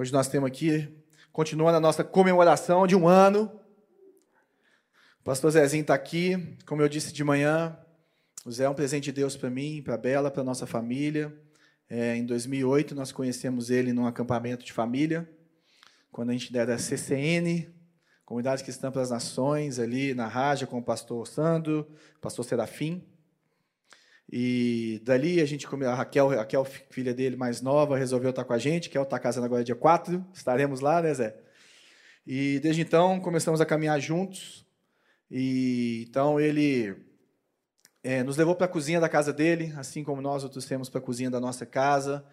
Hoje nós temos aqui, continuando a nossa comemoração de um ano. O pastor Zezinho está aqui, como eu disse de manhã. O Zé é um presente de Deus para mim, para a Bela, para nossa família. É, em 2008, nós conhecemos ele num acampamento de família, quando a gente era CCN, Comunidade Cristã para as Nações, ali na Raja, com o pastor Sandro, pastor Serafim. E dali a gente, a Raquel, a Raquel, filha dele mais nova, resolveu estar com a gente, que ela está casando agora dia 4, estaremos lá, né, Zé? E desde então começamos a caminhar juntos. E então ele é, nos levou para a cozinha da casa dele, assim como nós outros temos para a cozinha da nossa casa.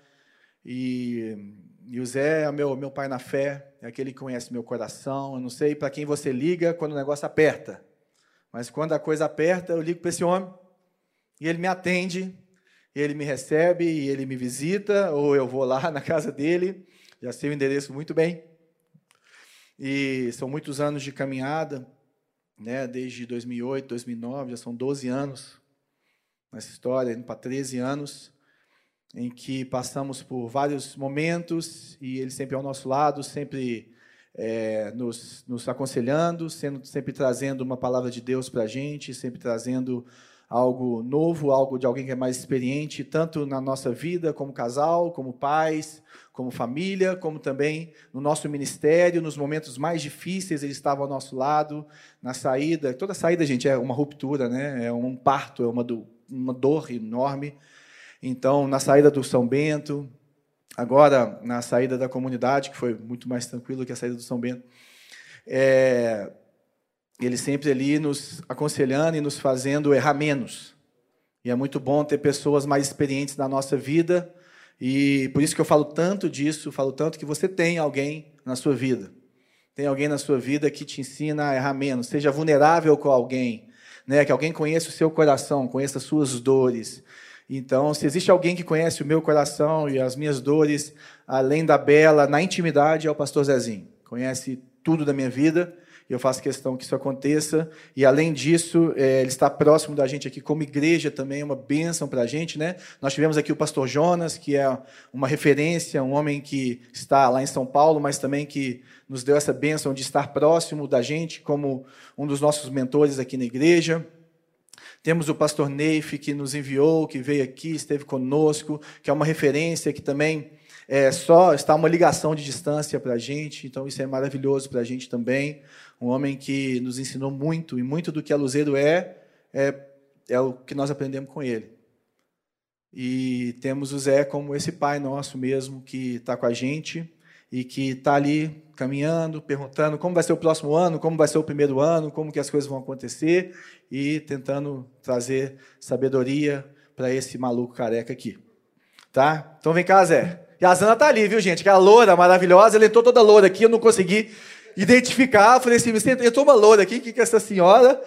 E, e o Zé é meu, meu pai na fé, é aquele que conhece meu coração. Eu não sei para quem você liga quando o negócio aperta, mas quando a coisa aperta, eu ligo para esse homem e ele me atende, ele me recebe, e ele me visita, ou eu vou lá na casa dele, já sei o endereço muito bem. E são muitos anos de caminhada, né, desde 2008, 2009, já são 12 anos nessa história, indo para 13 anos, em que passamos por vários momentos, e ele sempre ao nosso lado, sempre é, nos, nos aconselhando, sendo, sempre trazendo uma palavra de Deus para a gente, sempre trazendo algo novo, algo de alguém que é mais experiente, tanto na nossa vida como casal, como pais, como família, como também no nosso ministério, nos momentos mais difíceis, ele estava ao nosso lado, na saída. Toda saída, gente, é uma ruptura, né? é um parto, é uma, do, uma dor enorme. Então, na saída do São Bento, agora na saída da comunidade, que foi muito mais tranquilo que a saída do São Bento, é, ele sempre ali nos aconselhando e nos fazendo errar menos. E é muito bom ter pessoas mais experientes na nossa vida. E por isso que eu falo tanto disso, falo tanto que você tem alguém na sua vida. Tem alguém na sua vida que te ensina a errar menos. Seja vulnerável com alguém. Né? Que alguém conheça o seu coração, conheça as suas dores. Então, se existe alguém que conhece o meu coração e as minhas dores, além da Bela, na intimidade, é o pastor Zezinho. Conhece tudo da minha vida eu faço questão que isso aconteça. E, além disso, é, ele está próximo da gente aqui como igreja também, é uma bênção para a gente. Né? Nós tivemos aqui o pastor Jonas, que é uma referência, um homem que está lá em São Paulo, mas também que nos deu essa bênção de estar próximo da gente, como um dos nossos mentores aqui na igreja. Temos o pastor Neif, que nos enviou, que veio aqui, esteve conosco, que é uma referência que também é, só está uma ligação de distância para a gente, então isso é maravilhoso para a gente também um homem que nos ensinou muito, e muito do que a Luzeiro é, é, é o que nós aprendemos com ele. E temos o Zé como esse pai nosso mesmo, que está com a gente e que está ali caminhando, perguntando como vai ser o próximo ano, como vai ser o primeiro ano, como que as coisas vão acontecer e tentando trazer sabedoria para esse maluco careca aqui. Tá? Então vem cá, Zé. E a Zana tá ali, viu, gente? Que é a loura maravilhosa, ela entrou toda loura aqui, eu não consegui identificar. Falei assim, entrou uma loura aqui, o que, que é essa senhora?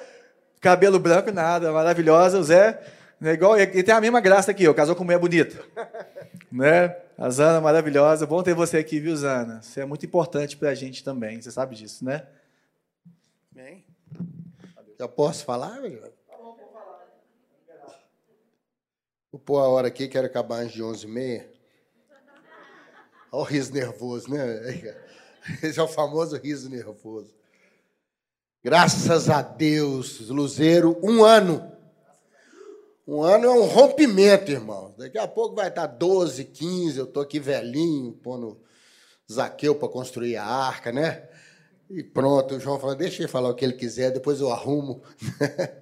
Cabelo branco, nada, maravilhosa, o Zé. Né, igual, ele tem a mesma graça que eu, casou com mulher bonita. né? A Zana maravilhosa. Bom ter você aqui, viu, Zana? Você é muito importante para a gente também, você sabe disso, né? Bem. Já posso falar? Vou pôr a hora aqui, quero acabar antes de 11h30. Olha o riso nervoso, né? Esse é o famoso riso nervoso. Graças a Deus, Luzeiro, um ano. Um ano é um rompimento, irmão. Daqui a pouco vai estar 12, 15, eu estou aqui velhinho, pondo Zaqueu para construir a arca, né? E pronto, o João falou, deixa ele falar o que ele quiser, depois eu arrumo.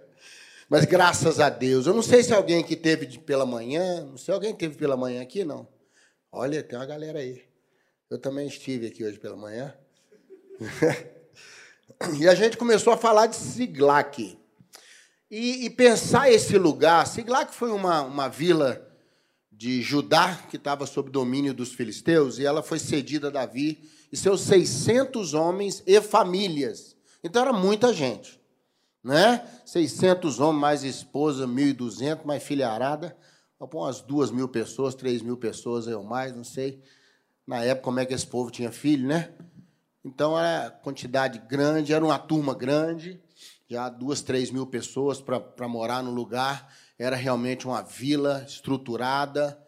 Mas graças a Deus. Eu não sei se alguém que teve pela manhã, não sei se alguém teve pela manhã aqui, não. Olha, tem uma galera aí. Eu também estive aqui hoje pela manhã. e a gente começou a falar de Siglac. E, e pensar esse lugar. Siglac foi uma, uma vila de Judá que estava sob domínio dos filisteus e ela foi cedida a Davi e seus 600 homens e famílias. Então era muita gente, né? 600 homens mais esposa, 1.200 mais vamos pôr umas duas mil pessoas, três mil pessoas ou mais, não sei na época, como é que esse povo tinha filho, né? Então, era quantidade grande, era uma turma grande, já duas, três mil pessoas para morar no lugar. Era realmente uma vila estruturada.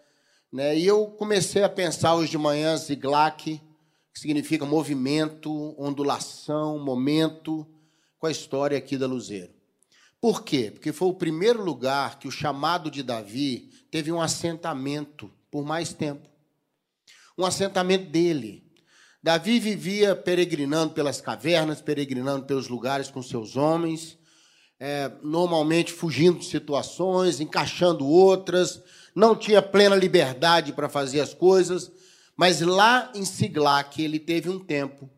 Né? E eu comecei a pensar hoje de manhã, Ziglac, que significa movimento, ondulação, momento, com a história aqui da Luzeiro. Por quê? Porque foi o primeiro lugar que o chamado de Davi teve um assentamento por mais tempo. Um assentamento dele. Davi vivia peregrinando pelas cavernas, peregrinando pelos lugares com seus homens, é, normalmente fugindo de situações, encaixando outras, não tinha plena liberdade para fazer as coisas, mas lá em Siglac ele teve um tempo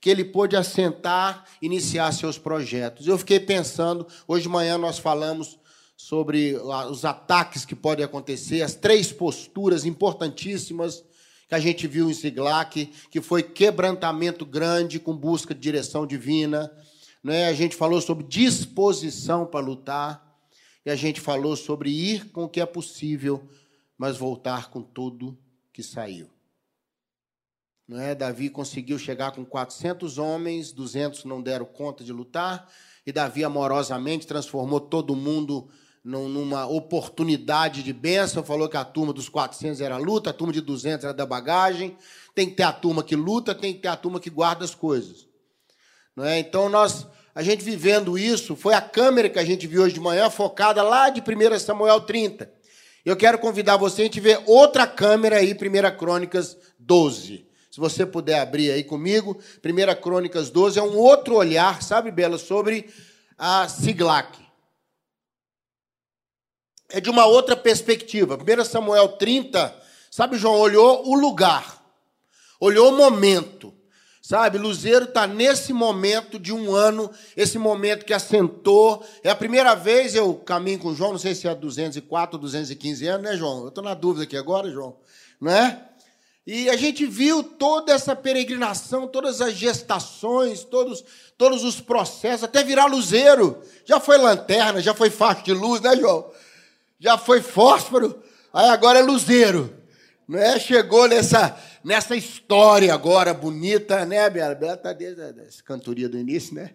que ele pôde assentar, iniciar seus projetos. Eu fiquei pensando, hoje de manhã nós falamos sobre os ataques que podem acontecer, as três posturas importantíssimas que a gente viu em Siglac, que foi quebrantamento grande com busca de direção divina, né? A gente falou sobre disposição para lutar e a gente falou sobre ir com o que é possível, mas voltar com tudo que saiu. Não é? Davi conseguiu chegar com 400 homens, 200 não deram conta de lutar, e Davi amorosamente transformou todo mundo numa oportunidade de bênção, falou que a turma dos 400 era luta, a turma de 200 era da bagagem, tem que ter a turma que luta, tem que ter a turma que guarda as coisas. Não é? Então, nós, a gente vivendo isso, foi a câmera que a gente viu hoje de manhã, focada lá de 1 Samuel 30. Eu quero convidar você a gente ver outra câmera aí, 1 Crônicas 12. Se você puder abrir aí comigo, 1 Crônicas 12 é um outro olhar, sabe, Bela, sobre a Siglac. É de uma outra perspectiva. 1 Samuel 30, sabe, João, olhou o lugar, olhou o momento. Sabe, Luzeiro está nesse momento de um ano, esse momento que assentou. É a primeira vez eu caminho com o João, não sei se é 204 ou 215 anos, né, João? Eu estou na dúvida aqui agora, João. Não é? E a gente viu toda essa peregrinação, todas as gestações, todos, todos os processos, até virar luzeiro. Já foi lanterna, já foi faixa de luz, né, João? Já foi fósforo, aí agora é luzeiro. Não é? Chegou nessa nessa história agora bonita, né, Bela? Bela está desde a cantoria do início, né?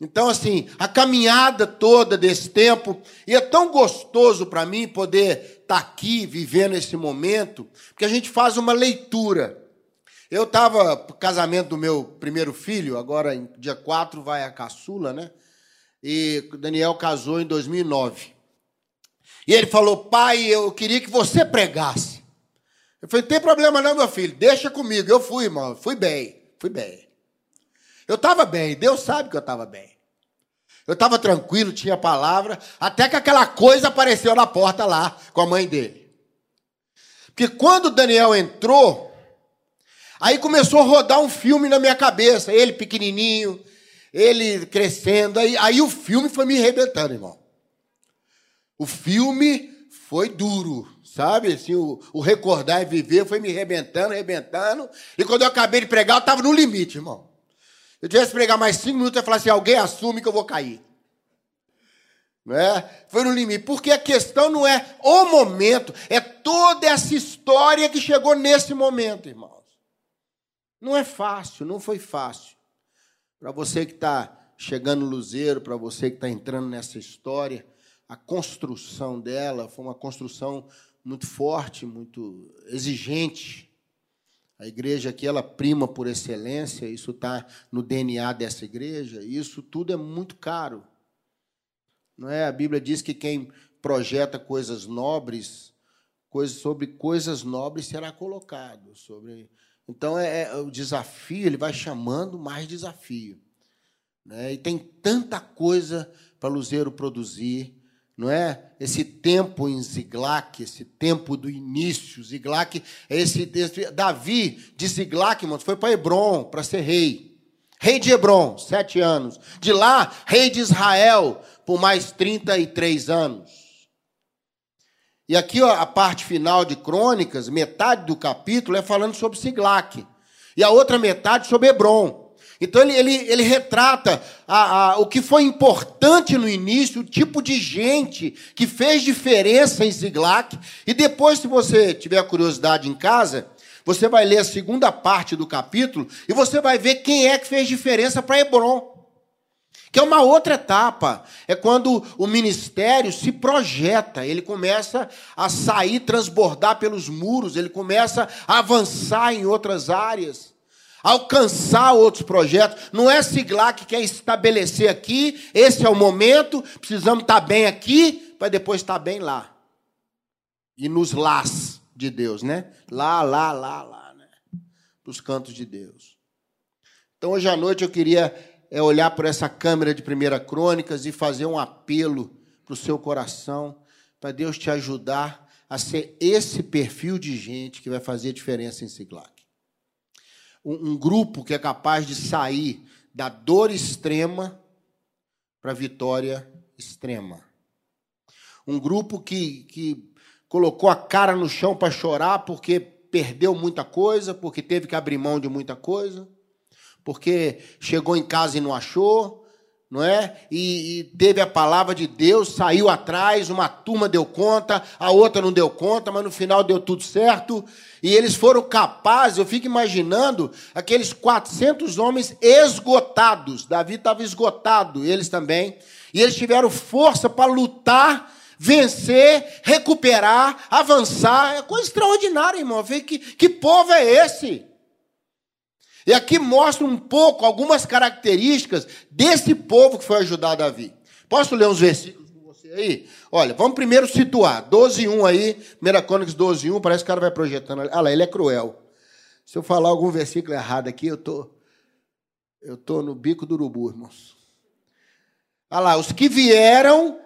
Então, assim, a caminhada toda desse tempo, e é tão gostoso para mim poder estar tá aqui, vivendo esse momento, porque a gente faz uma leitura. Eu estava no casamento do meu primeiro filho, agora dia 4 vai a caçula, né? E Daniel casou em 2009. E ele falou: pai, eu queria que você pregasse. Eu falei, não tem problema não, meu filho, deixa comigo. Eu fui, irmão, fui bem, fui bem. Eu estava bem, Deus sabe que eu estava bem. Eu estava tranquilo, tinha palavra, até que aquela coisa apareceu na porta lá com a mãe dele. Porque quando Daniel entrou, aí começou a rodar um filme na minha cabeça, ele pequenininho, ele crescendo, aí, aí o filme foi me arrebentando, irmão. O filme foi duro, sabe? Assim, o, o recordar e viver foi me rebentando, rebentando. E quando eu acabei de pregar, eu estava no limite, irmão. Eu tivesse pregar mais cinco minutos, eu ia falar assim: alguém assume que eu vou cair. Não é? Foi no limite. Porque a questão não é o momento, é toda essa história que chegou nesse momento, irmãos. Não é fácil, não foi fácil. Para você que está chegando Luzeiro, para você que está entrando nessa história a construção dela foi uma construção muito forte, muito exigente. A igreja aqui ela prima por excelência, isso está no DNA dessa igreja, e isso tudo é muito caro. Não é? A Bíblia diz que quem projeta coisas nobres, coisas, sobre coisas nobres será colocado. Sobre... Então é, é o desafio, ele vai chamando mais desafio. Né? E tem tanta coisa para Luzeiro produzir não é? Esse tempo em Ziglac, esse tempo do início, Ziglac, é esse, esse Davi de Ziglac, irmãos, foi para Hebron para ser rei. Rei de Hebron, sete anos. De lá, rei de Israel, por mais 33 anos. E aqui ó, a parte final de Crônicas, metade do capítulo é falando sobre Ziglac. E a outra metade sobre Hebron. Então ele, ele, ele retrata a, a, o que foi importante no início, o tipo de gente que fez diferença em Ziglac. E depois, se você tiver curiosidade em casa, você vai ler a segunda parte do capítulo e você vai ver quem é que fez diferença para Hebron. Que é uma outra etapa. É quando o ministério se projeta, ele começa a sair, transbordar pelos muros, ele começa a avançar em outras áreas. Alcançar outros projetos. Não é siglar que quer estabelecer aqui, esse é o momento, precisamos estar bem aqui, para depois estar bem lá. E nos lás de Deus, né? Lá, lá, lá, lá, né? Nos cantos de Deus. Então, hoje à noite eu queria é, olhar por essa câmera de Primeira Crônicas e fazer um apelo para o seu coração, para Deus te ajudar a ser esse perfil de gente que vai fazer diferença em Siglac. Um, um grupo que é capaz de sair da dor extrema para a vitória extrema. Um grupo que, que colocou a cara no chão para chorar porque perdeu muita coisa, porque teve que abrir mão de muita coisa, porque chegou em casa e não achou, não é? E, e, teve a palavra de Deus, saiu atrás, uma turma deu conta, a outra não deu conta, mas no final deu tudo certo. E eles foram capazes, eu fico imaginando, aqueles 400 homens esgotados. Davi estava esgotado, eles também. E eles tiveram força para lutar, vencer, recuperar, avançar. É coisa extraordinária, irmão. Que, que povo é esse? E aqui mostra um pouco, algumas características desse povo que foi ajudar Davi. Posso ler uns versículos com você aí? Olha, vamos primeiro situar. 12.1 aí, 1 Crônicas 12.1, parece que o cara vai projetando. Olha lá, ele é cruel. Se eu falar algum versículo errado aqui, eu tô, eu tô no bico do urubu, irmãos. Olha lá, os que vieram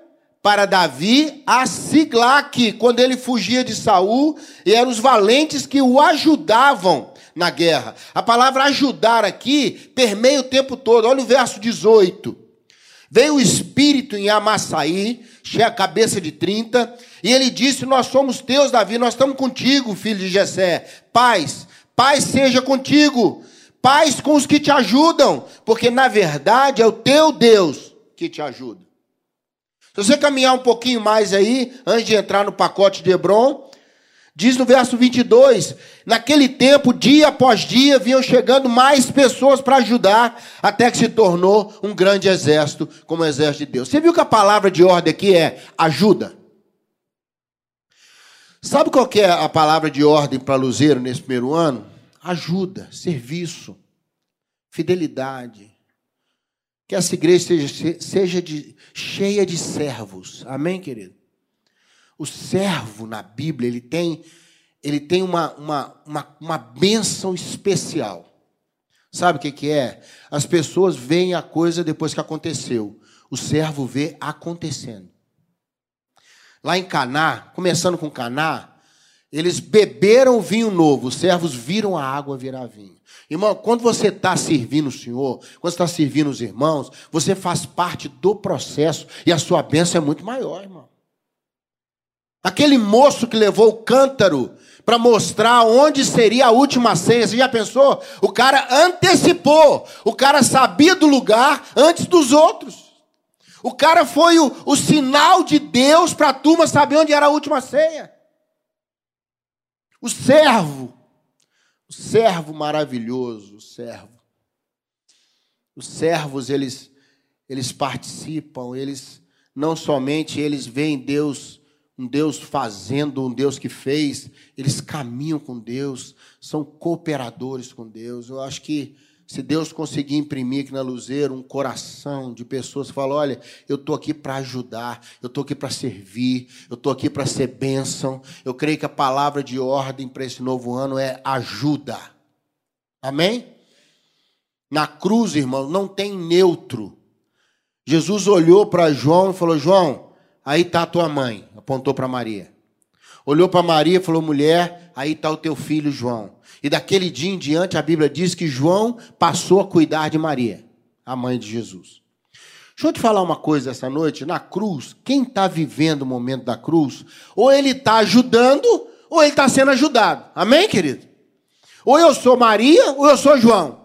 para Davi a Siglac, quando ele fugia de Saul, e eram os valentes que o ajudavam na guerra. A palavra ajudar aqui permeia o tempo todo. Olha o verso 18. Veio o espírito em Amassaí, cheia a cabeça de 30, e ele disse: Nós somos teus, Davi, nós estamos contigo, filho de Jessé. Paz, paz seja contigo, paz com os que te ajudam, porque na verdade é o teu Deus que te ajuda. Se você caminhar um pouquinho mais aí, antes de entrar no pacote de Hebron, Diz no verso 22: Naquele tempo, dia após dia, vinham chegando mais pessoas para ajudar, até que se tornou um grande exército, como o exército de Deus. Você viu que a palavra de ordem aqui é ajuda? Sabe qual é a palavra de ordem para Luzeiro nesse primeiro ano? Ajuda, serviço, fidelidade. Que essa igreja seja, seja de, cheia de servos. Amém, querido? O servo na Bíblia, ele tem, ele tem uma, uma, uma, uma bênção especial. Sabe o que, que é? As pessoas veem a coisa depois que aconteceu. O servo vê acontecendo. Lá em Caná, começando com Caná, eles beberam vinho novo, os servos viram a água virar vinho. Irmão, quando você está servindo o Senhor, quando está servindo os irmãos, você faz parte do processo e a sua bênção é muito maior, irmão. Aquele moço que levou o cântaro para mostrar onde seria a última ceia. Você já pensou? O cara antecipou. O cara sabia do lugar antes dos outros. O cara foi o, o sinal de Deus para a turma saber onde era a última ceia. O servo. O servo maravilhoso, o servo. Os servos, eles, eles participam, eles não somente eles veem Deus um Deus fazendo, um Deus que fez, eles caminham com Deus, são cooperadores com Deus. Eu acho que se Deus conseguir imprimir aqui na Luzeiro um coração de pessoas que falam: olha, eu estou aqui para ajudar, eu estou aqui para servir, eu estou aqui para ser bênção. Eu creio que a palavra de ordem para esse novo ano é ajuda. Amém? Na cruz, irmão, não tem neutro. Jesus olhou para João e falou: João, aí está a tua mãe apontou para Maria. Olhou para Maria e falou: mulher, aí está o teu filho João. E daquele dia em diante, a Bíblia diz que João passou a cuidar de Maria, a mãe de Jesus. Deixa eu te falar uma coisa essa noite. Na cruz, quem está vivendo o momento da cruz, ou ele está ajudando, ou ele está sendo ajudado. Amém, querido? Ou eu sou Maria, ou eu sou João.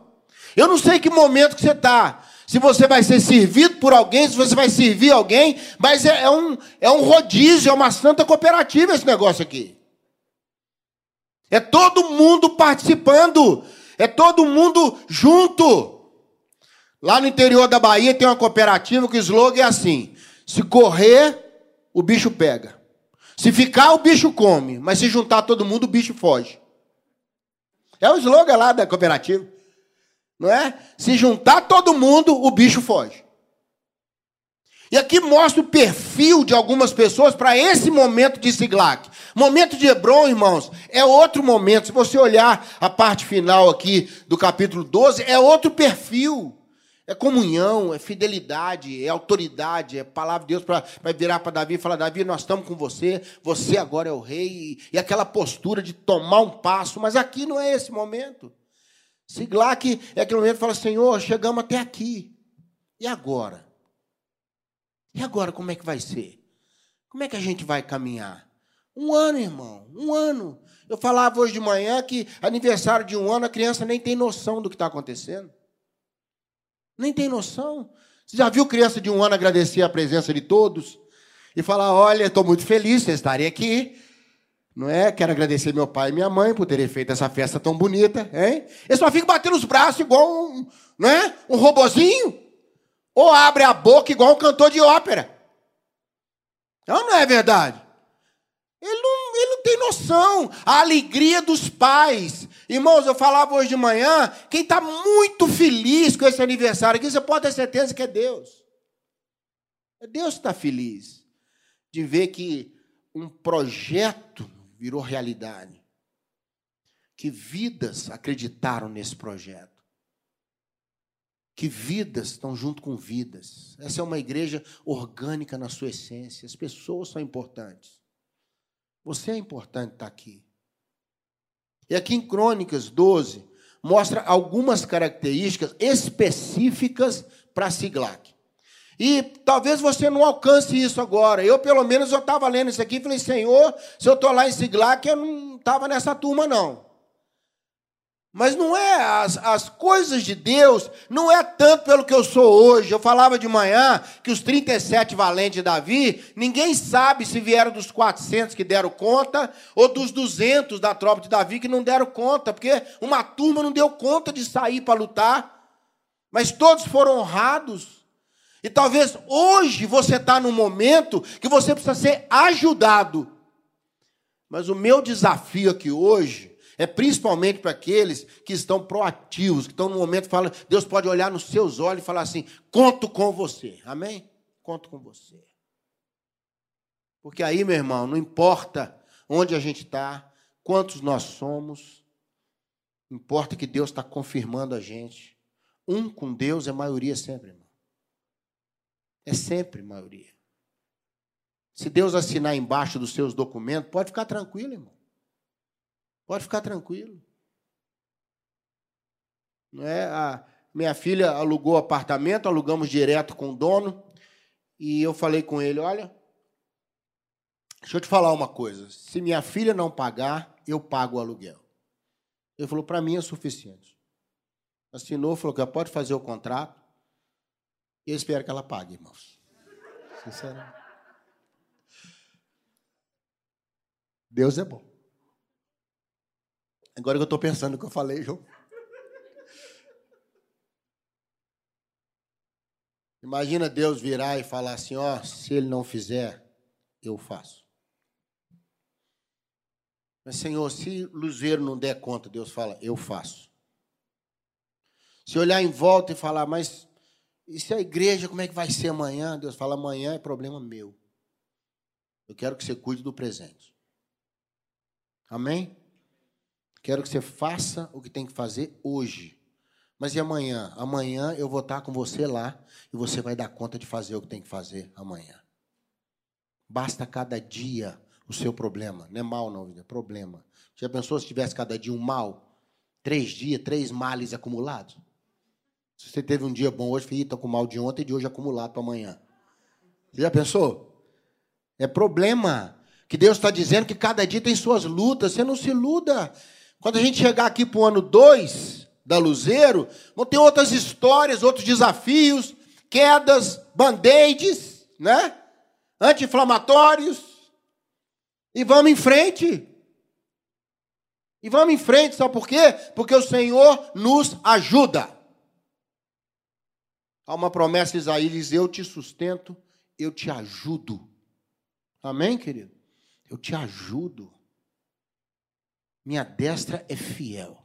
Eu não sei que momento que você está se você vai ser servido por alguém, se você vai servir alguém, mas é, é, um, é um rodízio, é uma santa cooperativa esse negócio aqui. É todo mundo participando, é todo mundo junto. Lá no interior da Bahia tem uma cooperativa que o slogan é assim: se correr, o bicho pega. Se ficar, o bicho come. Mas se juntar todo mundo, o bicho foge. É o slogan lá da cooperativa. Não é? Se juntar todo mundo, o bicho foge. E aqui mostra o perfil de algumas pessoas para esse momento de Siglac. Momento de Hebron, irmãos, é outro momento. Se você olhar a parte final aqui do capítulo 12, é outro perfil. É comunhão, é fidelidade, é autoridade, é palavra de Deus para virar para Davi e falar: Davi, nós estamos com você, você agora é o rei. E, e aquela postura de tomar um passo, mas aqui não é esse momento. Siglac é aquele momento que fala: Senhor, chegamos até aqui. E agora? E agora como é que vai ser? Como é que a gente vai caminhar? Um ano, irmão, um ano. Eu falava hoje de manhã que aniversário de um ano, a criança nem tem noção do que está acontecendo. Nem tem noção. Você já viu criança de um ano agradecer a presença de todos? E falar: olha, estou muito feliz de estarem aqui. Não é? Quero agradecer meu pai e minha mãe por terem feito essa festa tão bonita, hein? Eu só fico batendo os braços igual um, não é? um robozinho. Ou abre a boca igual um cantor de ópera. Não, não é verdade? Ele não, ele não tem noção. A alegria dos pais. Irmãos, eu falava hoje de manhã, quem está muito feliz com esse aniversário aqui, você pode ter certeza que é Deus. É Deus que está feliz de ver que um projeto virou realidade. Que vidas acreditaram nesse projeto que vidas estão junto com vidas. Essa é uma igreja orgânica na sua essência. As pessoas são importantes. Você é importante estar aqui. E aqui em Crônicas 12, mostra algumas características específicas para Siglac. E talvez você não alcance isso agora. Eu, pelo menos, eu estava lendo isso aqui e falei, Senhor, se eu estou lá em Siglac, eu não estava nessa turma, não. Mas não é as, as coisas de Deus, não é tanto pelo que eu sou hoje. Eu falava de manhã que os 37 valentes de Davi, ninguém sabe se vieram dos 400 que deram conta ou dos 200 da tropa de Davi que não deram conta, porque uma turma não deu conta de sair para lutar. Mas todos foram honrados. E talvez hoje você está num momento que você precisa ser ajudado. Mas o meu desafio aqui hoje é principalmente para aqueles que estão proativos, que estão no momento falando, Deus pode olhar nos seus olhos e falar assim: conto com você. Amém? Conto com você. Porque aí, meu irmão, não importa onde a gente está, quantos nós somos, importa que Deus está confirmando a gente. Um com Deus é maioria sempre, irmão. É sempre maioria. Se Deus assinar embaixo dos seus documentos, pode ficar tranquilo, irmão. Pode ficar tranquilo. Não é? A minha filha alugou o apartamento, alugamos direto com o dono. E eu falei com ele: olha, deixa eu te falar uma coisa. Se minha filha não pagar, eu pago o aluguel. Ele falou: para mim é suficiente. Assinou, falou que pode fazer o contrato. Eu espero que ela pague, irmãos. Sinceramente. Deus é bom. Agora que eu estou pensando no que eu falei, João. Imagina Deus virar e falar assim: ó, se ele não fizer, eu faço. Mas, Senhor, se Luzeiro não der conta, Deus fala: eu faço. Se olhar em volta e falar, mas e se a igreja, como é que vai ser amanhã? Deus fala: amanhã é problema meu. Eu quero que você cuide do presente. Amém? Quero que você faça o que tem que fazer hoje. Mas e amanhã? Amanhã eu vou estar com você lá e você vai dar conta de fazer o que tem que fazer amanhã. Basta cada dia o seu problema. Não é mal, não, é problema. Já pensou se tivesse cada dia um mal? Três dias, três males acumulados? Se você teve um dia bom hoje, estou com mal de ontem e de hoje acumulado para amanhã. Você já pensou? É problema. Que Deus está dizendo que cada dia tem suas lutas. Você não se iluda. Quando a gente chegar aqui para o ano 2 da Luzeiro, vão ter outras histórias, outros desafios, quedas, band-aids, né? Anti-inflamatórios. E vamos em frente. E vamos em frente, sabe por quê? Porque o Senhor nos ajuda. Há uma promessa de Isaías, eu te sustento, eu te ajudo. Amém, querido? Eu te ajudo. Minha destra é fiel.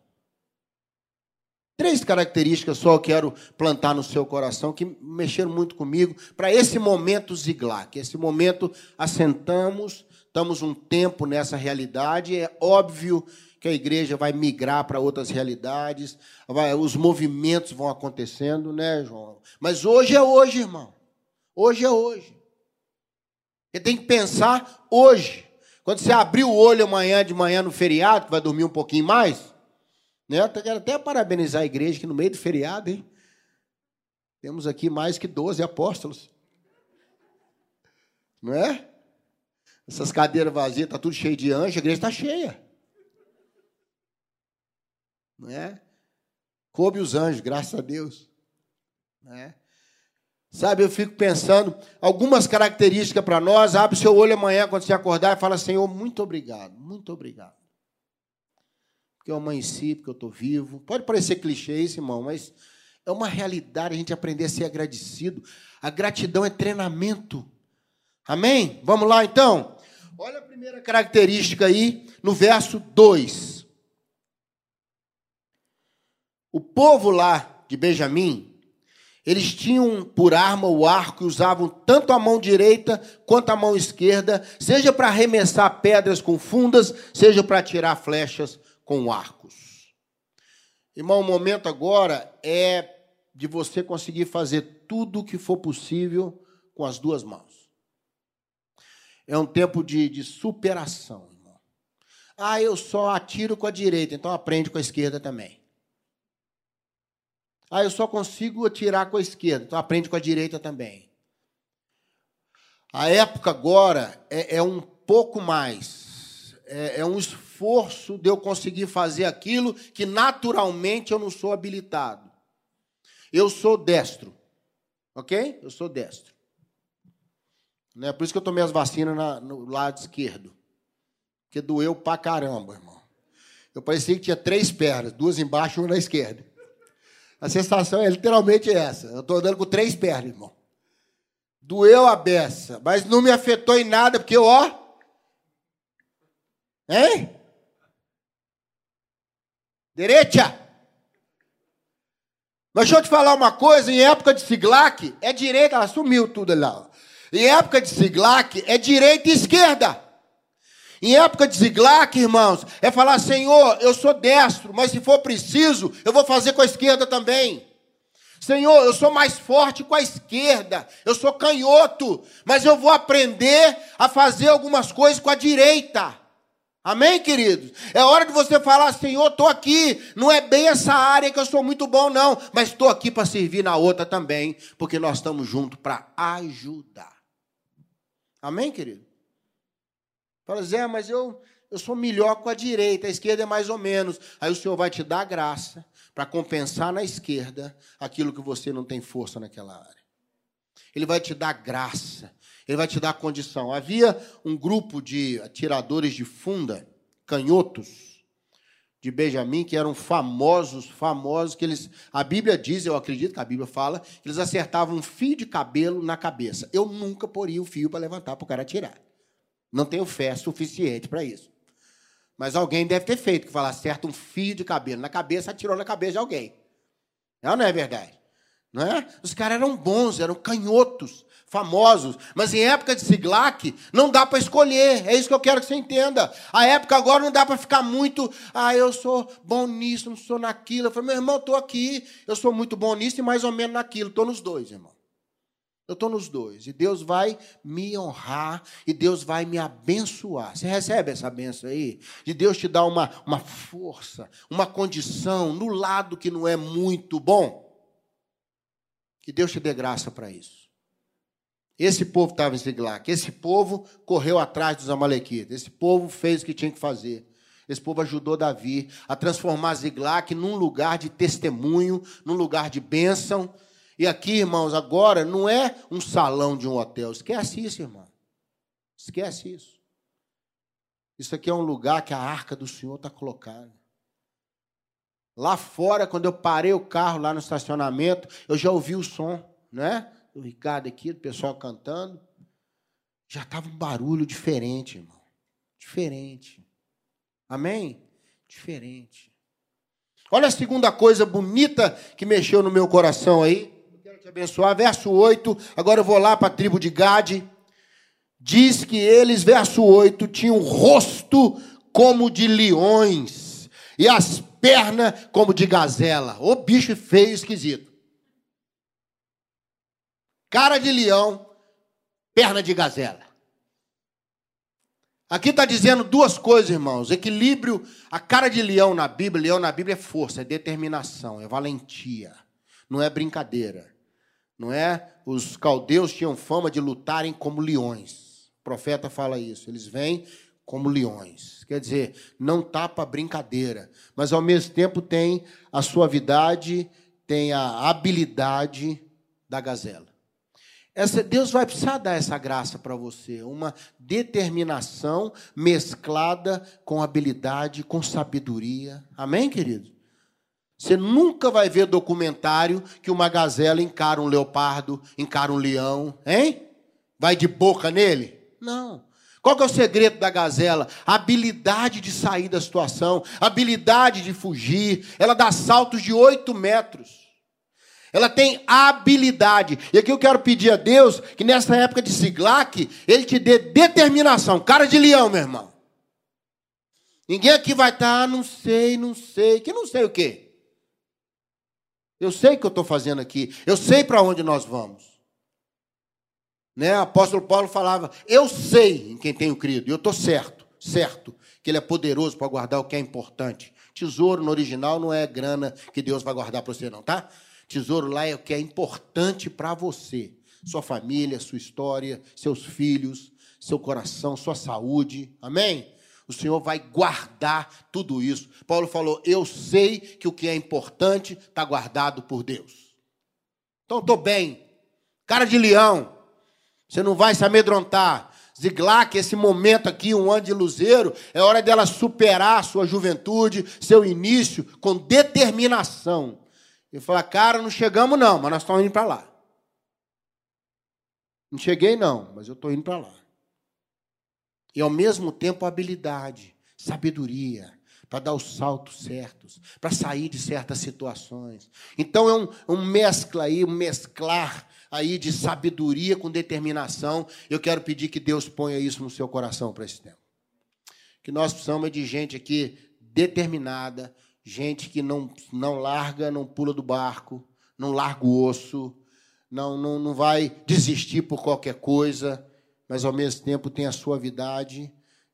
Três características só eu quero plantar no seu coração que mexeram muito comigo para esse momento Ziglac. Esse momento assentamos, estamos um tempo nessa realidade. É óbvio que a igreja vai migrar para outras realidades, vai, os movimentos vão acontecendo, né, João? Mas hoje é hoje, irmão. Hoje é hoje. Você tem que pensar hoje. Quando você abrir o olho amanhã de manhã no feriado, vai dormir um pouquinho mais, né? Eu quero até parabenizar a igreja que no meio do feriado, hein? Temos aqui mais que 12 apóstolos. Não é? Essas cadeiras vazias, está tudo cheio de anjo, a igreja está cheia. Não é? Coube os anjos, graças a Deus. Não é? Sabe, eu fico pensando, algumas características para nós, abre seu olho amanhã quando você acordar e fala, Senhor, muito obrigado, muito obrigado porque eu amanheci, porque eu estou vivo. Pode parecer clichê isso, irmão, mas é uma realidade a gente aprender a ser agradecido. A gratidão é treinamento. Amém? Vamos lá então? Olha a primeira característica aí no verso 2. O povo lá de Benjamim, eles tinham por arma o arco e usavam tanto a mão direita quanto a mão esquerda, seja para arremessar pedras com fundas, seja para atirar flechas com arcos. Irmão, o momento agora é de você conseguir fazer tudo o que for possível com as duas mãos. É um tempo de, de superação, irmão. Ah, eu só atiro com a direita, então aprende com a esquerda também. Ah, eu só consigo atirar com a esquerda, então aprende com a direita também. A época agora é, é um pouco mais, é, é um esforço de eu conseguir fazer aquilo que naturalmente eu não sou habilitado. Eu sou destro. Ok? Eu sou destro. Né? Por isso que eu tomei as vacinas na, no lado esquerdo. Porque doeu pra caramba, irmão. Eu parecia que tinha três pernas, duas embaixo e uma na esquerda. A sensação é literalmente essa. Eu estou andando com três pernas, irmão. Doeu a beça, mas não me afetou em nada, porque, ó. Hein? Direita. Mas deixa eu te falar uma coisa, em época de Siglac, é direita, ela sumiu tudo lá. Em época de Siglac, é direita e esquerda. Em época de Ziglac, irmãos, é falar, Senhor, eu sou destro, mas se for preciso, eu vou fazer com a esquerda também. Senhor, eu sou mais forte com a esquerda, eu sou canhoto, mas eu vou aprender a fazer algumas coisas com a direita. Amém, queridos? É hora de você falar, Senhor, estou aqui. Não é bem essa área que eu sou muito bom, não. Mas estou aqui para servir na outra também. Porque nós estamos juntos para ajudar. Amém, querido? Fala, Zé, mas eu, eu sou melhor com a direita, a esquerda é mais ou menos. Aí o Senhor vai te dar graça para compensar na esquerda aquilo que você não tem força naquela área. Ele vai te dar graça ele vai te dar condição. Havia um grupo de atiradores de funda, canhotos, de Benjamim, que eram famosos, famosos, que eles, a Bíblia diz, eu acredito que a Bíblia fala, que eles acertavam um fio de cabelo na cabeça. Eu nunca poria o fio para levantar para o cara atirar. Não tenho fé suficiente para isso. Mas alguém deve ter feito, que fala, acerta um fio de cabelo na cabeça, atirou na cabeça de alguém. Não, não é verdade? Não é? Os caras eram bons, eram canhotos famosos, mas em época de Siglac não dá para escolher. É isso que eu quero que você entenda. A época agora não dá para ficar muito, ah, eu sou bom nisso, não sou naquilo. Eu falei, meu irmão, estou aqui, eu sou muito bom nisso e mais ou menos naquilo. Estou nos dois, irmão. Eu estou nos dois. E Deus vai me honrar e Deus vai me abençoar. Você recebe essa benção aí? De Deus te dar uma, uma força, uma condição no lado que não é muito bom. Que Deus te dê graça para isso. Esse povo estava em Ziglac. Esse povo correu atrás dos amalequitas. Esse povo fez o que tinha que fazer. Esse povo ajudou Davi a transformar Ziglac num lugar de testemunho, num lugar de bênção. E aqui, irmãos, agora não é um salão de um hotel. Esquece isso, irmão. Esquece isso. Isso aqui é um lugar que a arca do Senhor está colocada. Lá fora, quando eu parei o carro lá no estacionamento, eu já ouvi o som, né? do Ricardo aqui, do pessoal cantando, já estava um barulho diferente, irmão. Diferente. Amém? Diferente. Olha a segunda coisa bonita que mexeu no meu coração aí. Te abençoar. Verso 8. Agora eu vou lá para a tribo de Gade. Diz que eles, verso 8, tinham rosto como de leões e as pernas como de gazela. Ô bicho feio, esquisito. Cara de leão, perna de gazela. Aqui está dizendo duas coisas, irmãos. Equilíbrio, a cara de leão na Bíblia, leão na Bíblia é força, é determinação, é valentia. Não é brincadeira. Não é? Os caldeus tinham fama de lutarem como leões. O profeta fala isso. Eles vêm como leões. Quer dizer, não tapa brincadeira, mas ao mesmo tempo tem a suavidade, tem a habilidade da gazela. Essa, Deus vai precisar dar essa graça para você, uma determinação mesclada com habilidade, com sabedoria. Amém, querido? Você nunca vai ver documentário que uma gazela encara um leopardo, encara um leão, hein? Vai de boca nele? Não. Qual que é o segredo da gazela? A habilidade de sair da situação, habilidade de fugir. Ela dá saltos de oito metros. Ela tem habilidade. E aqui eu quero pedir a Deus que nessa época de Siglac, Ele te dê determinação. Cara de leão, meu irmão. Ninguém aqui vai estar, ah, não sei, não sei. Que não sei o quê? Eu sei o que eu estou fazendo aqui. Eu sei para onde nós vamos. Né? O apóstolo Paulo falava: Eu sei em quem tenho crido. Eu estou certo, certo, que Ele é poderoso para guardar o que é importante. Tesouro no original não é grana que Deus vai guardar para você, não, tá? Tesouro lá é o que é importante para você, sua família, sua história, seus filhos, seu coração, sua saúde. Amém? O Senhor vai guardar tudo isso. Paulo falou: Eu sei que o que é importante está guardado por Deus. Então estou bem. Cara de leão. Você não vai se amedrontar. Ziglac, esse momento aqui, um ano de luzeiro, é hora dela superar a sua juventude, seu início, com determinação. E falar, cara, não chegamos não, mas nós estamos indo para lá. Não cheguei não, mas eu estou indo para lá. E ao mesmo tempo habilidade, sabedoria, para dar os saltos certos, para sair de certas situações. Então é um, um mescla aí, um mesclar aí de sabedoria com determinação. Eu quero pedir que Deus ponha isso no seu coração para esse tempo. Que nós precisamos de gente aqui determinada, gente que não, não larga, não pula do barco, não larga o osso, não, não, não vai desistir por qualquer coisa, mas ao mesmo tempo tem a suavidade,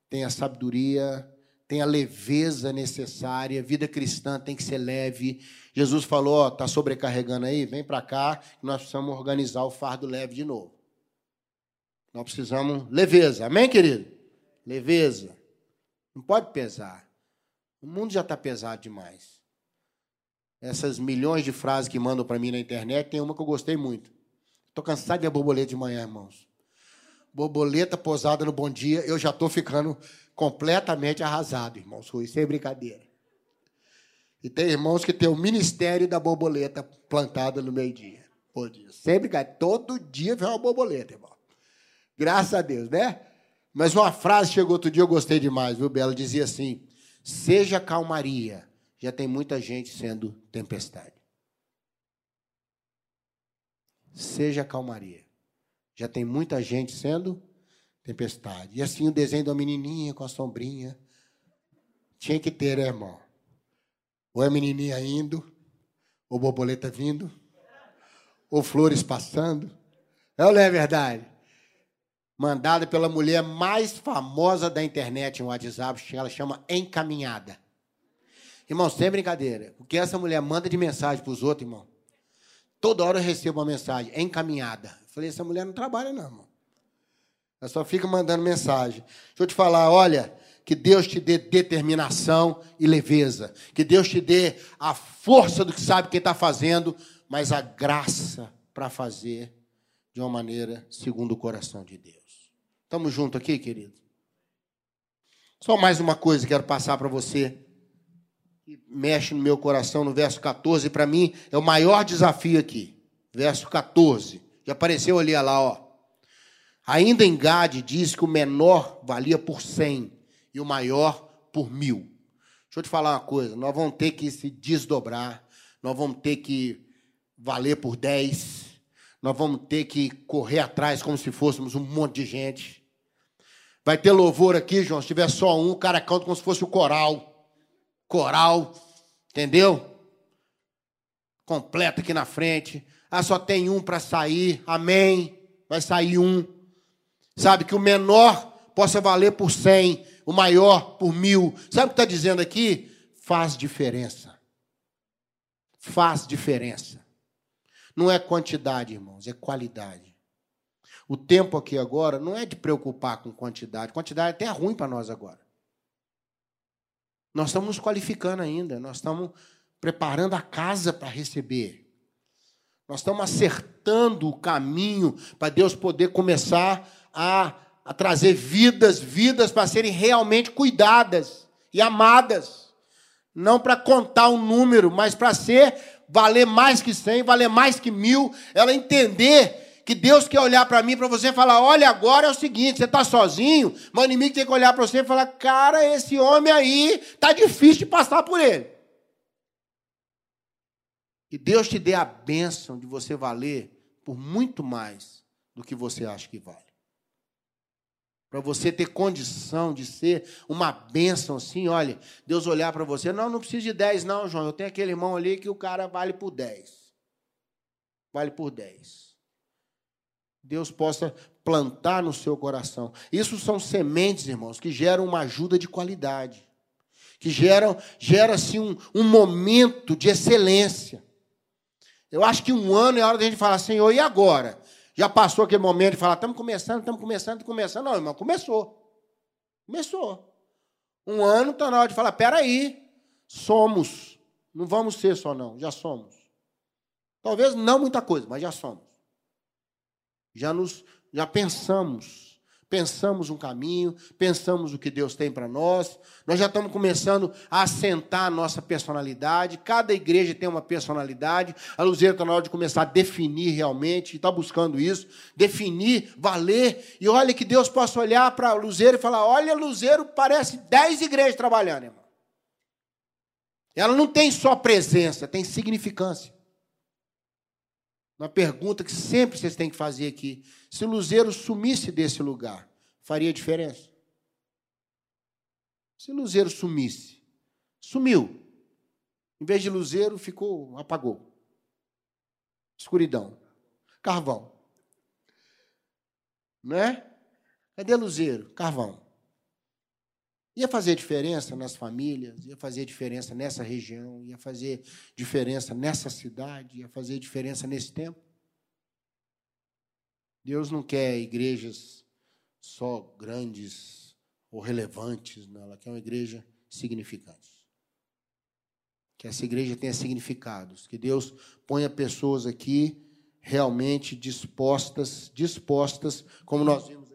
tem a sabedoria, tem a leveza necessária. Vida cristã tem que ser leve. Jesus falou: está sobrecarregando aí? Vem para cá, nós precisamos organizar o fardo leve de novo. Nós precisamos leveza. Amém, querido? Leveza. Não pode pesar. O mundo já está pesado demais. Essas milhões de frases que mandam para mim na internet, tem uma que eu gostei muito. Estou cansado de ver borboleta de manhã, irmãos. Borboleta posada no bom dia, eu já estou ficando completamente arrasado, irmãos. Rui, sem brincadeira. E tem irmãos que tem o ministério da borboleta plantada no meio-dia. Sem brincadeira. Todo dia vem uma borboleta, irmão. Graças a Deus, né? Mas uma frase chegou outro dia, eu gostei demais, viu, Bela? Dizia assim: Seja calmaria. Já tem muita gente sendo tempestade. Seja calmaria. Já tem muita gente sendo tempestade. E assim o desenho da menininha com a sombrinha. Tinha que ter, né, irmão? Ou é menininha indo, ou borboleta vindo, ou flores passando. É ou não é verdade? mandada pela mulher mais famosa da internet no WhatsApp, ela chama Encaminhada. Irmão, sem brincadeira. O que essa mulher manda de mensagem para os outros, irmão? Toda hora eu recebo uma mensagem, encaminhada. Eu falei, essa mulher não trabalha, não, irmão. Ela só fica mandando mensagem. Deixa eu te falar, olha, que Deus te dê determinação e leveza. Que Deus te dê a força do que sabe que está fazendo, mas a graça para fazer de uma maneira segundo o coração de Deus. Estamos juntos aqui, querido? Só mais uma coisa que quero passar para você, que mexe no meu coração, no verso 14, para mim é o maior desafio aqui. Verso 14. Já apareceu ali, olha lá, ó. Ainda em Gade diz que o menor valia por cem e o maior por mil. Deixa eu te falar uma coisa: nós vamos ter que se desdobrar, nós vamos ter que valer por 10, nós vamos ter que correr atrás como se fôssemos um monte de gente. Vai ter louvor aqui, João. Se tiver só um, o cara canta como se fosse o coral. Coral, entendeu? Completa aqui na frente. Ah, só tem um para sair. Amém. Vai sair um. Sabe que o menor possa valer por cem, o maior por mil. Sabe o que está dizendo aqui? Faz diferença. Faz diferença. Não é quantidade, irmãos, é qualidade. O tempo aqui agora não é de preocupar com quantidade. Quantidade é até ruim para nós agora. Nós estamos nos qualificando ainda, nós estamos preparando a casa para receber. Nós estamos acertando o caminho para Deus poder começar a, a trazer vidas, vidas para serem realmente cuidadas e amadas. Não para contar um número, mas para ser, valer mais que cem, valer mais que mil. Ela entender que Deus quer olhar para mim, para você e falar: olha, agora é o seguinte, você está sozinho, mas o inimigo tem que olhar para você e falar: cara, esse homem aí tá difícil de passar por ele. Que Deus te dê a bênção de você valer por muito mais do que você acha que vale. Para você ter condição de ser uma bênção assim, olha, Deus olhar para você, não, não precisa de 10 não, João, eu tenho aquele irmão ali que o cara vale por 10. Vale por 10. Deus possa plantar no seu coração. Isso são sementes, irmãos, que geram uma ajuda de qualidade, que geram gera assim um, um momento de excelência. Eu acho que um ano é hora da gente falar, Senhor, e agora? Já passou aquele momento de falar, estamos começando, estamos começando, estamos começando. Não, irmão, começou. Começou. Um ano está na hora de falar, peraí, somos. Não vamos ser só não, já somos. Talvez não muita coisa, mas já somos já nos já pensamos, pensamos um caminho, pensamos o que Deus tem para nós. Nós já estamos começando a assentar a nossa personalidade. Cada igreja tem uma personalidade. A Luzeira está na hora de começar a definir realmente, está buscando isso, definir, valer. E olha que Deus possa olhar para Luzeiro e falar: olha, Luzeiro parece dez igrejas trabalhando, irmão. Ela não tem só presença, tem significância. Uma pergunta que sempre vocês têm que fazer aqui: se o Luzeiro sumisse desse lugar, faria diferença? Se o Luzeiro sumisse, sumiu. Em vez de Luzeiro, ficou, apagou. Escuridão. Carvão. Né? Cadê Luzeiro? Carvão. Ia fazer diferença nas famílias, ia fazer diferença nessa região, ia fazer diferença nessa cidade, ia fazer diferença nesse tempo. Deus não quer igrejas só grandes ou relevantes, não. ela quer uma igreja significante. Que essa igreja tenha significados, que Deus ponha pessoas aqui realmente dispostas, dispostas, como nós vimos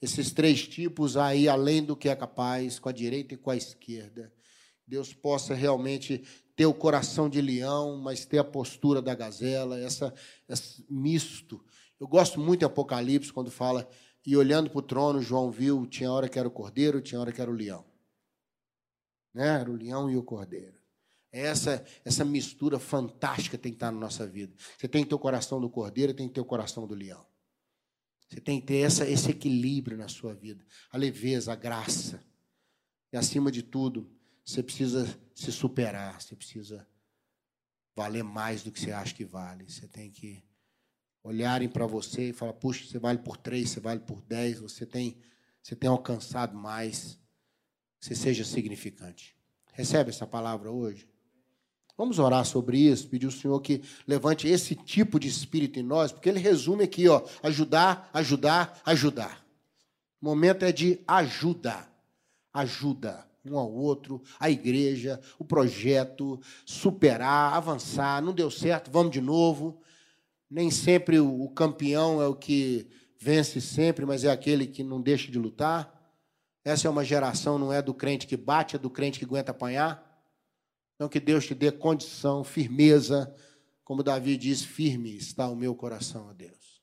esses três tipos aí, além do que é capaz, com a direita e com a esquerda. Deus possa realmente ter o coração de leão, mas ter a postura da gazela, essa, esse misto. Eu gosto muito de Apocalipse quando fala, e olhando para o trono, João viu, tinha hora que era o cordeiro, tinha hora que era o leão. Né? Era o leão e o cordeiro. Essa, essa mistura fantástica tem que estar na nossa vida. Você tem que ter o coração do cordeiro, tem que ter o coração do leão. Você tem que ter essa, esse equilíbrio na sua vida, a leveza, a graça. E acima de tudo, você precisa se superar, você precisa valer mais do que você acha que vale. Você tem que olharem para você e falar: puxa, você vale por três, você vale por dez, você tem, você tem alcançado mais. Você seja significante. Recebe essa palavra hoje? Vamos orar sobre isso, pedir ao Senhor que levante esse tipo de espírito em nós, porque ele resume aqui, ó, ajudar, ajudar, ajudar. O momento é de ajuda. Ajuda um ao outro, a igreja, o projeto, superar, avançar. Não deu certo, vamos de novo. Nem sempre o campeão é o que vence sempre, mas é aquele que não deixa de lutar. Essa é uma geração, não é do crente que bate, é do crente que aguenta apanhar. Então, que Deus te dê condição, firmeza. Como Davi diz, firme está o meu coração, ó Deus.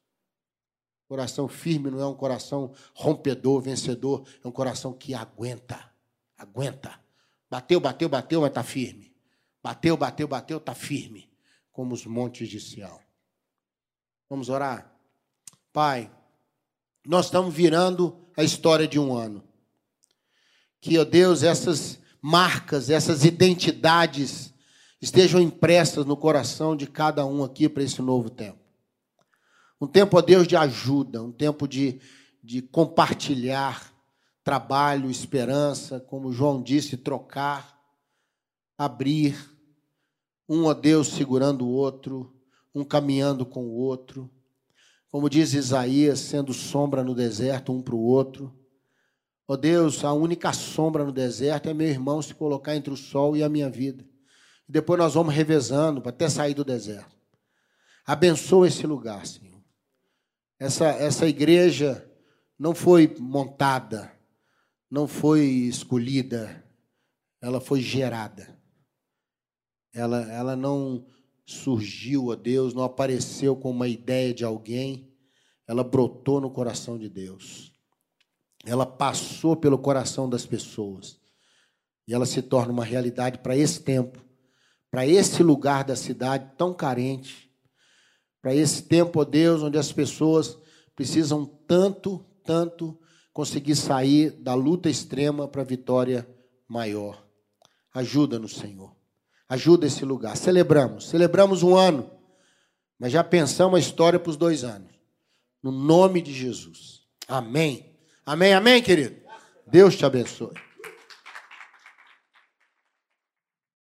Coração firme não é um coração rompedor, vencedor, é um coração que aguenta. Aguenta. Bateu, bateu, bateu, mas está firme. Bateu, bateu, bateu, está firme. Como os montes de Sião. Vamos orar? Pai, nós estamos virando a história de um ano. Que, ó Deus, essas marcas, essas identidades estejam impressas no coração de cada um aqui para esse novo tempo. Um tempo, ó Deus, de ajuda, um tempo de, de compartilhar trabalho, esperança, como João disse, trocar, abrir, um, ó Deus, segurando o outro, um caminhando com o outro. Como diz Isaías, sendo sombra no deserto um para o outro. Ó Deus, a única sombra no deserto é meu irmão se colocar entre o sol e a minha vida. Depois nós vamos revezando até sair do deserto. Abençoa esse lugar, Senhor. Essa, essa igreja não foi montada, não foi escolhida, ela foi gerada. Ela, ela não surgiu a Deus, não apareceu como uma ideia de alguém, ela brotou no coração de Deus. Ela passou pelo coração das pessoas. E ela se torna uma realidade para esse tempo, para esse lugar da cidade tão carente, para esse tempo, ó Deus, onde as pessoas precisam tanto, tanto conseguir sair da luta extrema para a vitória maior. Ajuda-nos, Senhor. Ajuda esse lugar. Celebramos, celebramos um ano, mas já pensamos a história para os dois anos. No nome de Jesus. Amém. Amém, amém, querido. Deus te abençoe.